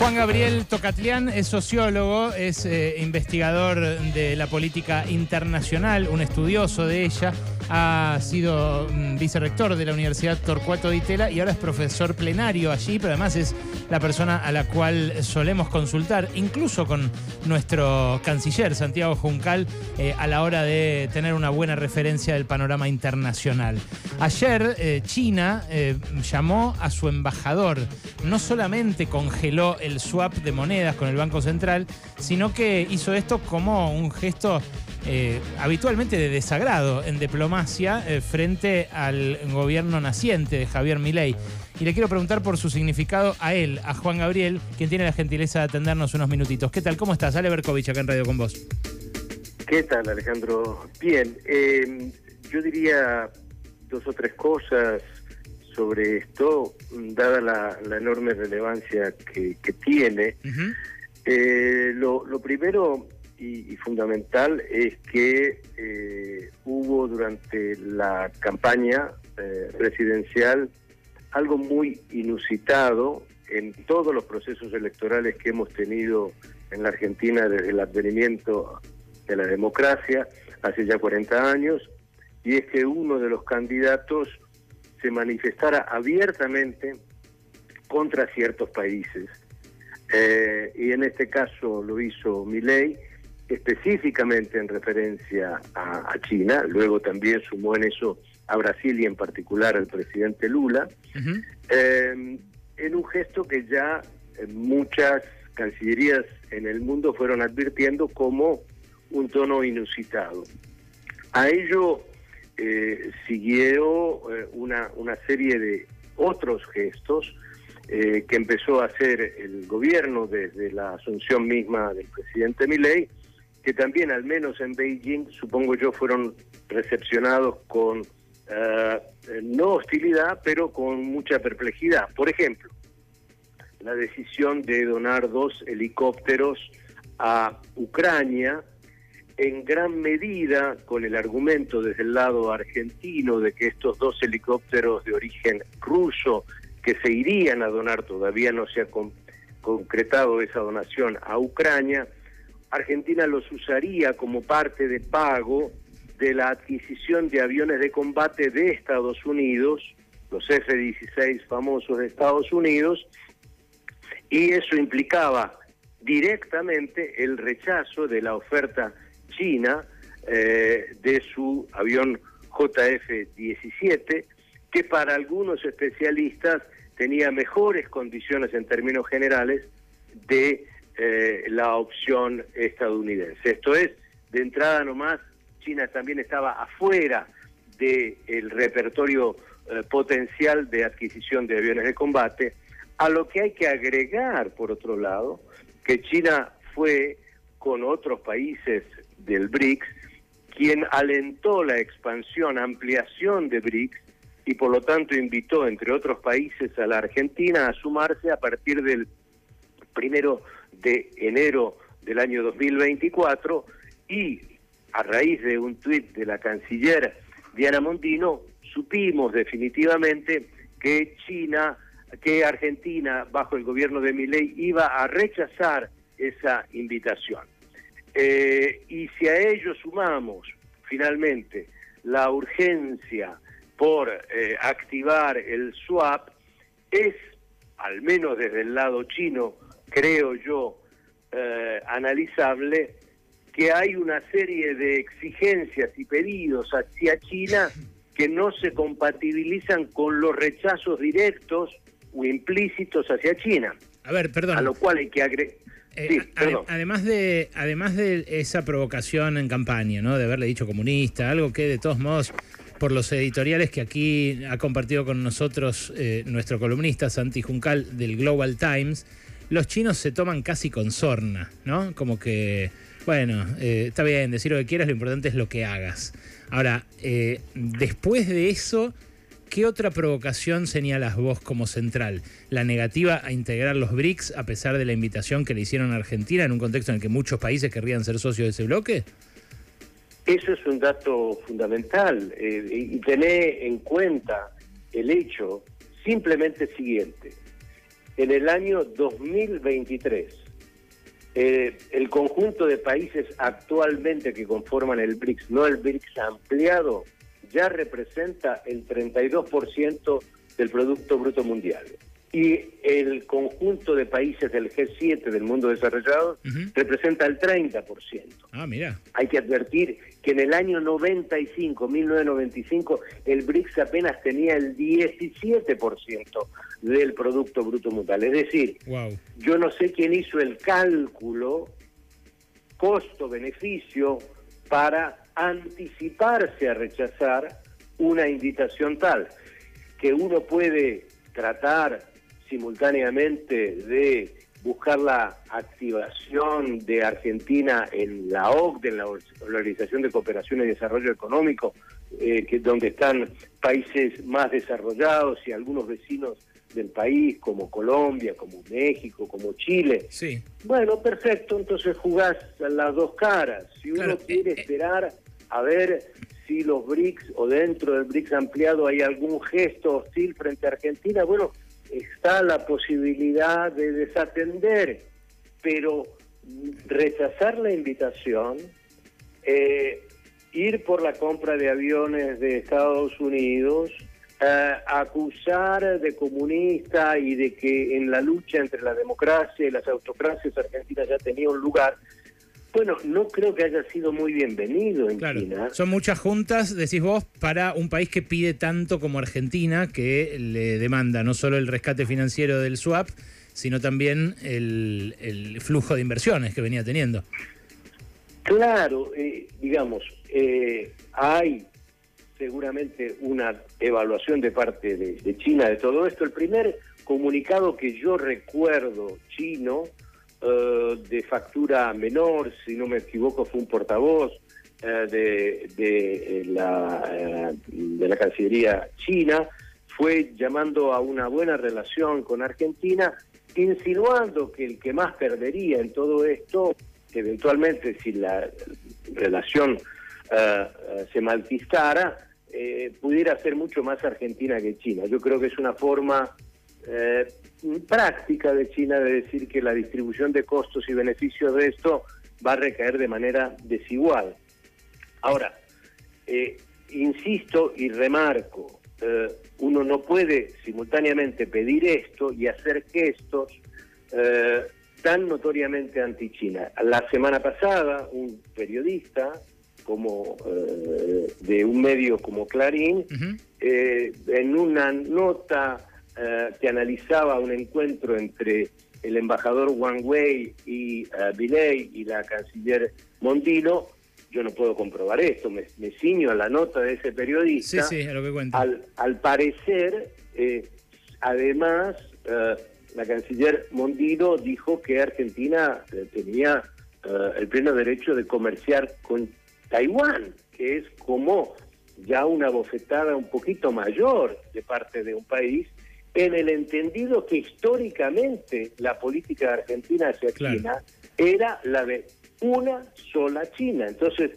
Juan Gabriel Tocatlián es sociólogo, es eh, investigador de la política internacional, un estudioso de ella, ha sido mm, vicerrector de la Universidad Torcuato de Itela y ahora es profesor plenario allí, pero además es la persona a la cual solemos consultar, incluso con nuestro canciller Santiago Juncal, eh, a la hora de tener una buena referencia del panorama internacional. Ayer eh, China llamó a su embajador, no solamente congeló el el swap de monedas con el Banco Central, sino que hizo esto como un gesto eh, habitualmente de desagrado en diplomacia eh, frente al gobierno naciente de Javier Milei. Y le quiero preguntar por su significado a él, a Juan Gabriel, quien tiene la gentileza de atendernos unos minutitos. ¿Qué tal? ¿Cómo estás? Ale Berkovich acá en Radio con vos. ¿Qué tal, Alejandro? Bien, eh, yo diría dos o tres cosas sobre esto, dada la, enorme relevancia que, tiene. Lo, primero y, fundamental es que eh, hubo durante la campaña eh, presidencial algo muy inusitado en todos los procesos electorales que hemos tenido en la Argentina desde el advenimiento de la democracia hace ya 40 años, y es que uno de los candidatos se manifestara abiertamente contra ciertos países. Eh, y en este caso lo hizo Milei específicamente en referencia a, China, luego también sumó en eso a Brasil y en particular al presidente Lula, eh, en un gesto que ya muchas cancillerías en el mundo fueron advirtiendo como un tono inusitado. A ello eh, siguió eh, una, una serie de otros gestos eh, que empezó a hacer el gobierno desde la asunción misma del presidente Milei, que también, al menos en Beijing, supongo yo, fueron recepcionados con no hostilidad, pero con mucha perplejidad. Por ejemplo, la decisión de donar dos helicópteros a Ucrania, en gran medida con el argumento desde el lado argentino de que estos dos helicópteros de origen ruso que se irían a donar, todavía no se ha concretado esa donación a Ucrania, Argentina los usaría como parte de pago de la adquisición de aviones de combate de Estados Unidos, los F-16 famosos de Estados Unidos, y eso implicaba directamente el rechazo de la oferta China eh, de su avión JF-17, que para algunos especialistas tenía mejores condiciones en términos generales de eh, la opción estadounidense. Esto es, de entrada nomás, China también estaba afuera del repertorio eh, potencial de adquisición de aviones de combate, a lo que hay que agregar, por otro lado, que China fue con otros países del BRICS, quien alentó la expansión, ampliación de BRICS y por lo tanto invitó, entre otros países, a la Argentina a sumarse a partir del primero de enero del año 2024 y a raíz de un tuit de la canciller Diana Mondino, supimos definitivamente que China, que Argentina, bajo el gobierno de Milei, iba a rechazar esa invitación. Eh, y si a ello sumamos finalmente la urgencia por eh, activar el swap, es, al menos desde el lado chino, creo yo, eh, analizable que hay una serie de exigencias y pedidos hacia China que no se compatibilizan con los rechazos directos o implícitos hacia China. A ver, perdón. A lo cual hay que agregar. Eh, además de además de esa provocación en campaña, ¿no? De haberle dicho comunista, algo que de todos modos por los editoriales que aquí ha compartido con nosotros eh, nuestro columnista Santi Juncal del Global Times, los chinos se toman casi con sorna, ¿no? Como que, bueno, eh, está bien, decir lo que quieras, lo importante es lo que hagas. Ahora, después de eso, ¿Qué otra provocación señalas vos como central? ¿La negativa a integrar los BRICS a pesar de la invitación que le hicieron a Argentina en un contexto en el que muchos países querrían ser socios de ese bloque? Eso es un dato fundamental eh, y tener en cuenta el hecho simplemente siguiente. En el año 2023. Eh, el conjunto de países actualmente que conforman el BRICS, no el BRICS ampliado, ya representa el 32% del Producto Bruto Mundial y el conjunto de países del G7 del mundo desarrollado representa el 30%. Ah, mira. Hay que advertir que en el año 95, 1995, el BRICS apenas tenía el 17% del Producto Bruto Mundial. Es decir, yo no sé quién hizo el cálculo costo-beneficio para anticiparse a rechazar una invitación tal que uno puede tratar simultáneamente de buscar la activación de Argentina en la OCDE, en la Organización de Cooperación y Desarrollo Económico, eh, que donde están países más desarrollados y algunos vecinos del país, como Colombia, como México, como Chile. Sí. Bueno, perfecto, entonces jugás las dos caras. Si uno quiere eh, eh. esperar a ver si los BRICS o dentro del BRICS ampliado hay algún gesto hostil frente a Argentina, bueno, está la posibilidad de desatender, pero rechazar la invitación, eh, ir por la compra de aviones de Estados Unidos, eh, acusar de comunista y de que en la lucha entre la democracia y las autocracias Argentina ya tenía un lugar, bueno, no creo que haya sido muy bienvenido en China. Son muchas juntas, decís vos, para un país que pide tanto como Argentina, que le demanda no solo el rescate financiero del swap, sino también el, flujo de inversiones que venía teniendo. Claro, eh, digamos, eh, hay seguramente una evaluación de parte de China de todo esto. El primer comunicado que yo recuerdo chino eh, de factura menor, si no me equivoco fue un portavoz eh, de, de, la, eh, de la Cancillería china, fue llamando a una buena relación con Argentina, insinuando que el que más perdería en todo esto, eventualmente si la relación se malquistara, pudiera ser mucho más Argentina que China. Yo creo que es una forma eh, práctica de China de decir que la distribución de costos y beneficios de esto va a recaer de manera desigual. Ahora, eh, insisto y remarco, eh, uno no puede simultáneamente pedir esto y hacer gestos eh, tan notoriamente anti-China. La semana pasada, un periodista como de un medio como Clarín, en una nota eh, que analizaba un encuentro entre el embajador Wang Wei y uh, y la canciller Mondino, yo no puedo comprobar esto, me, ciño a la nota de ese periodista. Sí, sí, a lo que cuenta. Al, al parecer, eh, además, la canciller Mondino dijo que Argentina tenía el pleno derecho de comerciar con Taiwán, que es como ya una bofetada un poquito mayor de parte de un país en el entendido que históricamente la política de Argentina hacia China era la de una sola China. Entonces,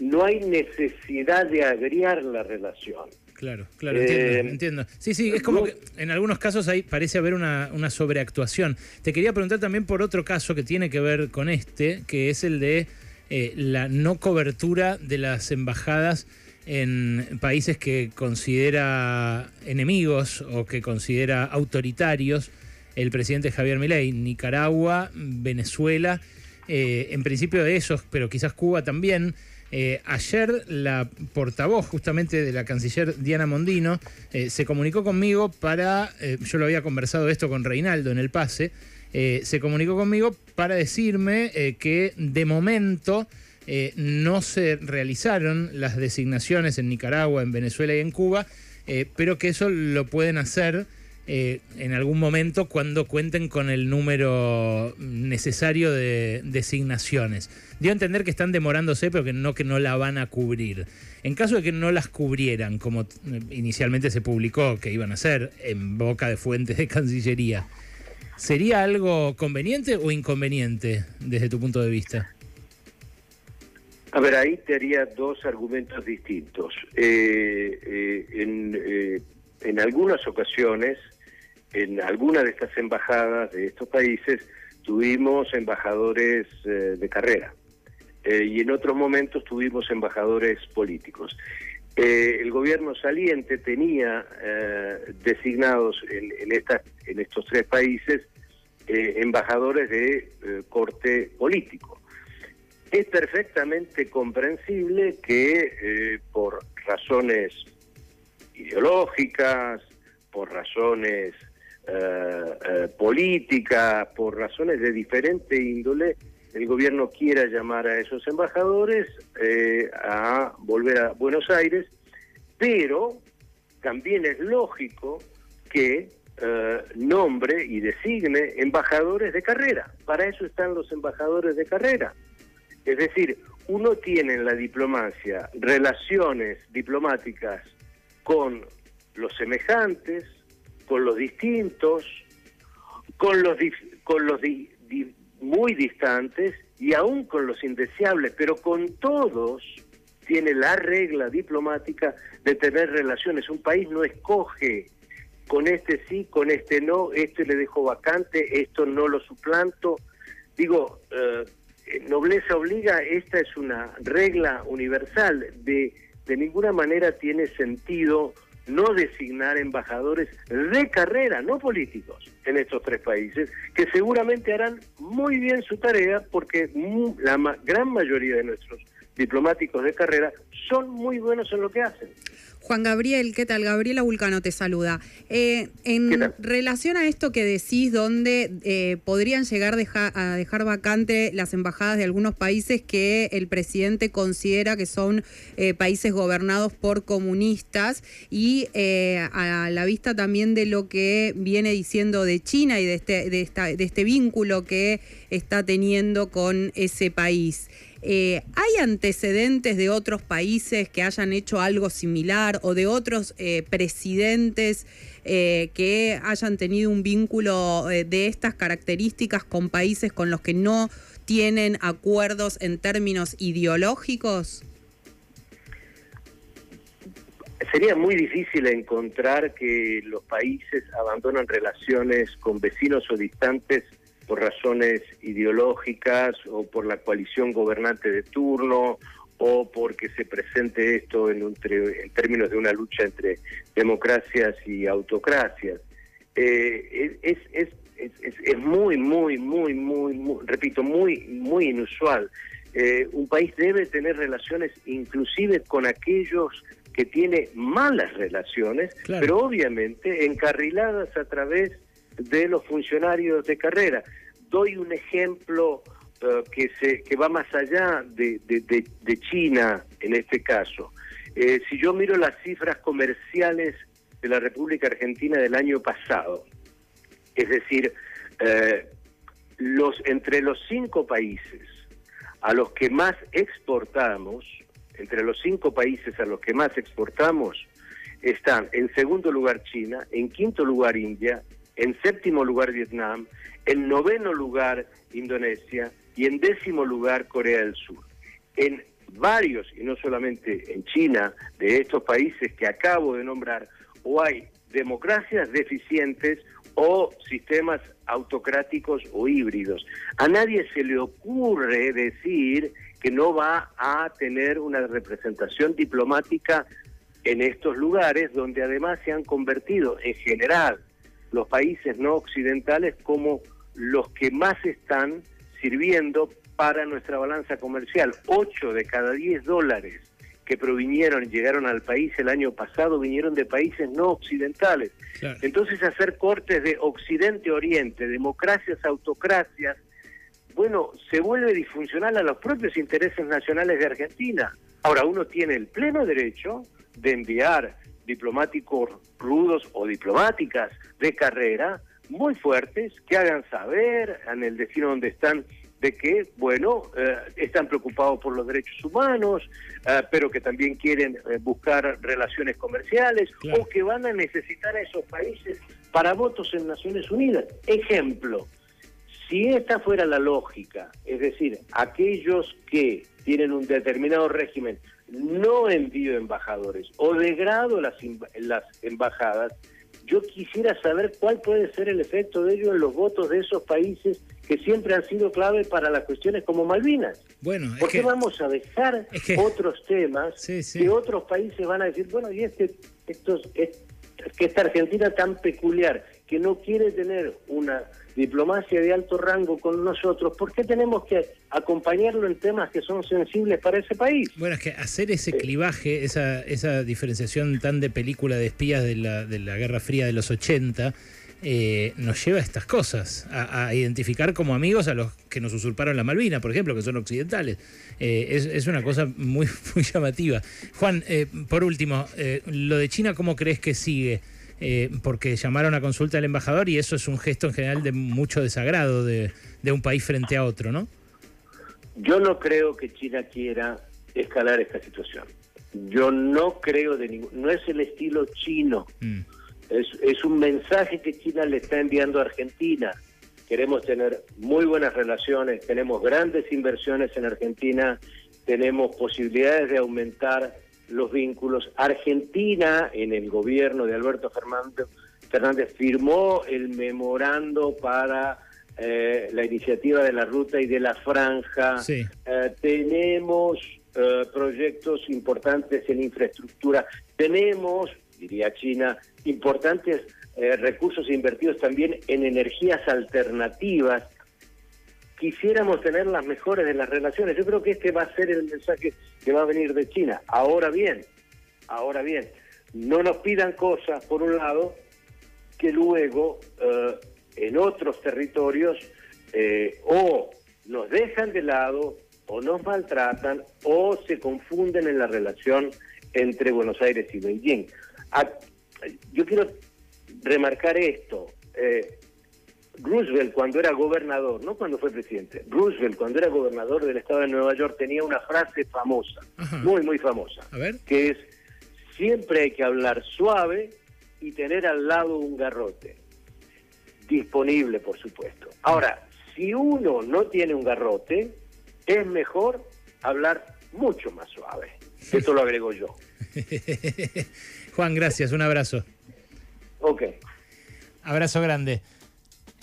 no hay necesidad de agriar la relación. Claro, claro, entiendo, eh, entiendo. Sí, sí, es como que en algunos casos ahí parece haber una, una, sobreactuación. Te quería preguntar también por otro caso que tiene que ver con este, que es el de eh, la no cobertura de las embajadas en países que considera enemigos o que considera autoritarios el presidente Javier Milei, Nicaragua, Venezuela, eh, en principio de esos, pero quizás Cuba también. Eh, ayer la portavoz justamente de la canciller Diana Mondino eh, se comunicó conmigo para, yo lo había conversado esto con Reinaldo en el pase, se comunicó conmigo para decirme que de momento eh, no se realizaron las designaciones en Nicaragua, en Venezuela y en Cuba, eh, pero que eso lo pueden hacer eh, en algún momento cuando cuenten con el número necesario de designaciones. Dio a entender que están demorándose, pero no que no la van a cubrir. En caso de que no las cubrieran, como inicialmente se publicó que iban a hacer en boca de fuentes de Cancillería, ¿sería algo conveniente o inconveniente desde tu punto de vista? A ver, ahí te haría dos argumentos distintos. Eh, eh, en, eh, en, algunas ocasiones en alguna de estas embajadas de estos países tuvimos embajadores de carrera y en otros momentos tuvimos embajadores políticos. El gobierno saliente tenía designados en estos tres países embajadores de corte político. Es perfectamente comprensible que por razones ideológicas, por razones eh, eh, políticas, por razones de diferente índole, el gobierno quiera llamar a esos embajadores eh, a volver a Buenos Aires, pero también es lógico que nombre y designe embajadores de carrera. Para eso están los embajadores de carrera. Es decir, uno tiene en la diplomacia relaciones diplomáticas con los semejantes, con los distintos, con los, con los muy distantes y aún con los indeseables, pero con todos tiene la regla diplomática de tener relaciones. Un país no escoge con este sí, con este no, este le dejo vacante, esto no lo suplanto. Digo, eh, nobleza obliga, esta es una regla universal, de, de ninguna manera tiene sentido no designar embajadores de carrera, no políticos, en estos tres países, que seguramente harán muy bien su tarea porque la gran mayoría de nuestros diplomáticos de carrera son muy buenos en lo que hacen. Juan Gabriel, ¿qué tal? Gabriela Vulcano te saluda. Eh, en relación a esto que decís, donde eh, podrían llegar a dejar vacante las embajadas de algunos países que el presidente considera que son eh, países gobernados por comunistas y a la vista también de lo que viene diciendo de China y de este, de de este vínculo que está teniendo con ese país. Eh, ¿Hay antecedentes de otros países que hayan hecho algo similar o de otros eh, presidentes eh, que hayan tenido un vínculo de estas características con países con los que no tienen acuerdos en términos ideológicos? Sería muy difícil encontrar que los países abandonan relaciones con vecinos o distantes por razones ideológicas o por la coalición gobernante de turno o porque se presente esto en, un, en términos de una lucha entre democracias y autocracias. Eh, es, es, es, es, muy, muy, muy, muy, repito, muy, muy inusual. Eh, un país debe tener relaciones inclusive con aquellos que tiene malas relaciones, pero obviamente encarriladas a través de los funcionarios de carrera. Doy un ejemplo eh, que, se, que va más allá de, de, China en este caso. Eh, si yo miro las cifras comerciales de la República Argentina del año pasado, es decir, eh, los, entre los cinco países a los que más exportamos, entre los cinco países a los que más exportamos, están en segundo lugar China, en quinto lugar India, en séptimo lugar Vietnam, en noveno lugar Indonesia y en décimo lugar Corea del Sur. En varios, y no solamente en China, de estos países que acabo de nombrar, o hay democracias deficientes o sistemas autocráticos o híbridos. A nadie se le ocurre decir que no va a tener una representación diplomática en estos lugares donde además se han convertido en general los países no occidentales como los que más están sirviendo para nuestra balanza comercial. Ocho de cada diez dólares que provinieron y llegaron al país el año pasado vinieron de países no occidentales. Entonces hacer cortes de occidente-oriente, democracias, autocracias, bueno, se vuelve disfuncional a los propios intereses nacionales de Argentina. Ahora uno tiene el pleno derecho de enviar diplomáticos rudos o diplomáticas de carrera muy fuertes que hagan saber en el destino donde están de que, bueno, eh, están preocupados por los derechos humanos, eh, pero que también quieren eh, buscar relaciones comerciales o que van a necesitar a esos países para votos en Naciones Unidas. Ejemplo, si esta fuera la lógica, es decir, aquellos que tienen un determinado régimen no envío embajadores o degrado las, las embajadas, yo quisiera saber cuál puede ser el efecto de ello en los votos de esos países que siempre han sido clave para las cuestiones como Malvinas. Bueno, ¿Por qué vamos a dejar otros temas que otros países van a decir, bueno, y este, estos, es, que esta Argentina tan peculiar, que no quiere tener una diplomacia de alto rango con nosotros, ¿por qué tenemos que acompañarlo en temas que son sensibles para ese país? Bueno, es que hacer ese clivaje, esa, esa diferenciación tan de película de espías de la, de la Guerra Fría de los 80, eh, nos lleva a estas cosas, a, identificar como amigos a los que nos usurparon la Malvina, por ejemplo, que son occidentales. Eh, es, una cosa muy, muy llamativa. Juan, eh, por último, lo de China, ¿cómo crees que sigue? Porque llamaron a consulta al embajador y eso es un gesto en general de mucho desagrado de, de un país frente a otro, ¿no? Yo no creo que China quiera escalar esta situación. Yo no creo de ningún... No es el estilo chino. Mm. Es, es un mensaje que China le está enviando a Argentina. Queremos tener muy buenas relaciones, tenemos grandes inversiones en Argentina, tenemos posibilidades de aumentar los vínculos. Argentina, en el gobierno de Alberto Fernández, Fernández firmó el memorando para eh, la iniciativa de la ruta y de la franja. Eh, tenemos eh, proyectos importantes en infraestructura. Tenemos diría China, importantes recursos invertidos también en energías alternativas. Quisiéramos tener las mejores de las relaciones. Yo creo que este va a ser el mensaje que va a venir de China. Ahora bien, ahora bien, no nos pidan cosas, por un lado, que luego eh, en otros territorios eh, o nos dejan de lado o nos maltratan o se confunden en la relación entre Buenos Aires y Beijing yo quiero remarcar esto. Eh, Roosevelt cuando era gobernador, no cuando fue presidente, Roosevelt cuando era gobernador del estado de Nueva York tenía una frase famosa, muy, muy famosa, que es, siempre hay que hablar suave y tener al lado un garrote, disponible por supuesto. Ahora, si uno no tiene un garrote, es mejor hablar mucho más suave. Esto lo agrego yo. Juan, gracias, un abrazo. Ok. Abrazo grande.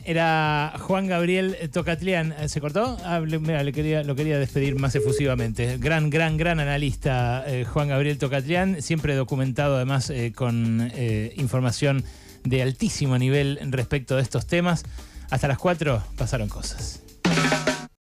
Era Juan Gabriel Tocatlián. ¿Se cortó? Ah, mira, le quería, lo quería despedir más efusivamente. Gran, gran, gran analista eh, Juan Gabriel Tocatlián, siempre documentado además eh, con eh, información de altísimo nivel respecto de estos temas. Hasta las 4 pasaron cosas.